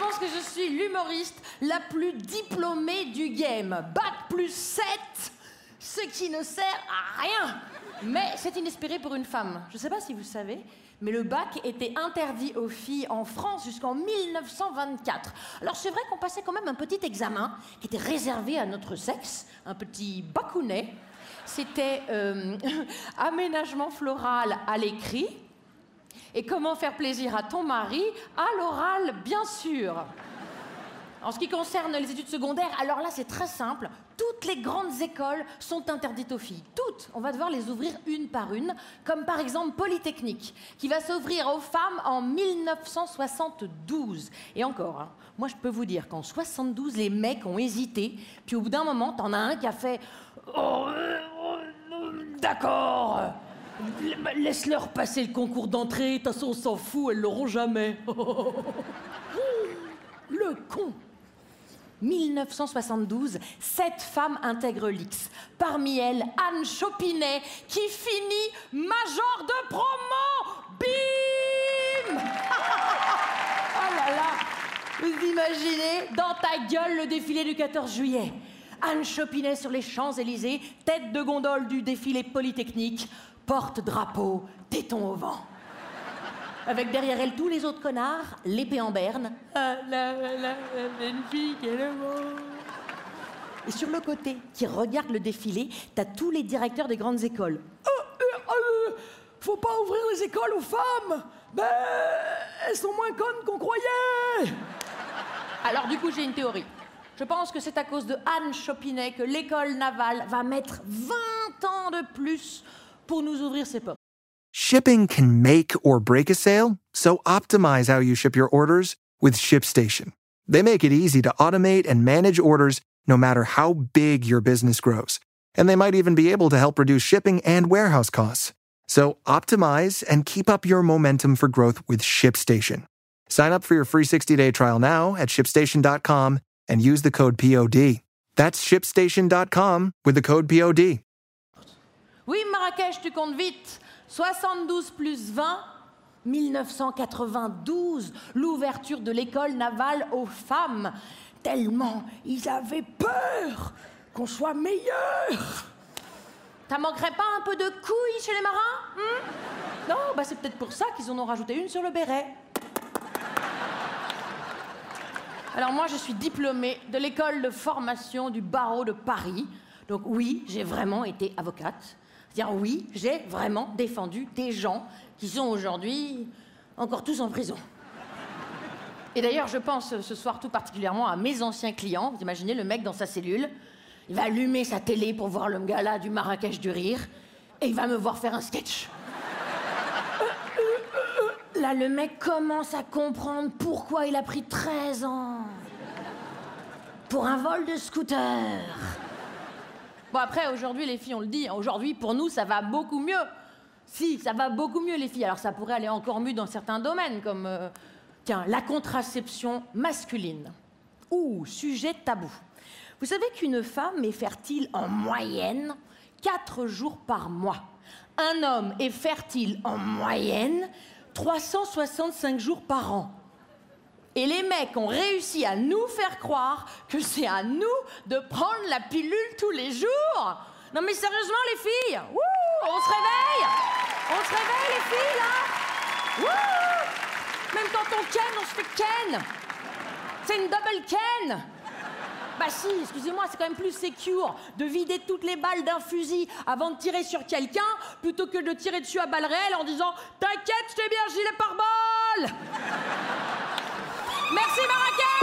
Pense que je suis l'humoriste la plus diplômée du game. Bac plus 7, ce qui ne sert à rien. Mais c'est inespéré pour une femme. Je ne sais pas si vous savez, mais le bac était interdit aux filles en France jusqu'en 1924. Alors c'est vrai qu'on passait quand même un petit examen qui était réservé à notre sexe, un petit bacounet. C'était euh, aménagement floral à l'écrit et comment faire plaisir à ton mari à l'oral, bien sûr. En ce qui concerne les études secondaires, alors là c'est très simple. Toutes les grandes écoles sont interdites aux filles. Toutes. On va devoir les ouvrir une par une, comme par exemple Polytechnique, qui va s'ouvrir aux femmes en 1972. Et encore, hein, moi je peux vous dire qu'en 72, les mecs ont hésité, puis au bout d'un moment, t'en as un qui a fait Oh, euh, euh, D'accord Laisse-leur passer le concours d'entrée, de toute façon on s'en fout, elles l'auront jamais. Le con 1972, sept femmes intègrent l'X. Parmi elles, Anne Chopinet, qui finit major de promo. Bim Oh là là Vous imaginez dans ta gueule le défilé du 14 juillet Anne Chopinet sur les Champs-Élysées, tête de gondole du défilé polytechnique, porte-drapeau, téton au vent. Avec derrière elle tous les autres connards, l'épée en berne. Ah, la, la, la, une fille qui est le mot. Et sur le côté, qui regarde le défilé, t'as tous les directeurs des grandes écoles. Euh, euh, euh, faut pas ouvrir les écoles aux femmes Ben, elles sont moins connes qu'on croyait Alors du coup, j'ai une théorie. Je pense que c'est à cause de Anne Chopinet que l'école navale va mettre 20 ans de plus pour nous ouvrir ses portes. Shipping can make or break a sale, so optimize how you ship your orders with ShipStation. They make it easy to automate and manage orders no matter how big your business grows. And they might even be able to help reduce shipping and warehouse costs. So optimize and keep up your momentum for growth with ShipStation. Sign up for your free 60-day trial now at shipstation.com and use the code POD. That's shipstation.com with the code POD. Oui, Marrakech, tu comptes vite. 72 plus 20, 1992, l'ouverture de l'école navale aux femmes. Tellement ils avaient peur qu'on soit meilleurs. Ça manquerait pas un peu de couilles chez les marins hmm? Non, bah c'est peut-être pour ça qu'ils en ont rajouté une sur le béret. Alors moi, je suis diplômée de l'école de formation du barreau de Paris. Donc oui, j'ai vraiment été avocate. C'est-à-dire oui, j'ai vraiment défendu des gens qui sont aujourd'hui encore tous en prison. Et d'ailleurs, je pense ce soir tout particulièrement à mes anciens clients. Vous imaginez le mec dans sa cellule, il va allumer sa télé pour voir le gala du Marrakech du rire, et il va me voir faire un sketch. Là, le mec commence à comprendre pourquoi il a pris 13 ans. Pour un vol de scooter. Bon, après, aujourd'hui, les filles, on le dit, aujourd'hui, pour nous, ça va beaucoup mieux. Si, ça va beaucoup mieux, les filles. Alors, ça pourrait aller encore mieux dans certains domaines, comme, euh, la contraception masculine. Ouh, sujet tabou. Vous savez qu'une femme est fertile en moyenne 4 jours par mois. Un homme est fertile en moyenne 365 jours par an. Et les mecs ont réussi à nous faire croire que c'est à nous de prendre la pilule tous les jours. Non mais sérieusement les filles, on se réveille. On se réveille les filles, là. Même quand on ken, on se fait ken. C'est une double ken bah si, excusez-moi, c'est quand même plus secure de vider toutes les balles d'un fusil avant de tirer sur quelqu'un plutôt que de tirer dessus à balles réelles en disant T'inquiète, je t'ai bien gilet par balle. Merci Marrakech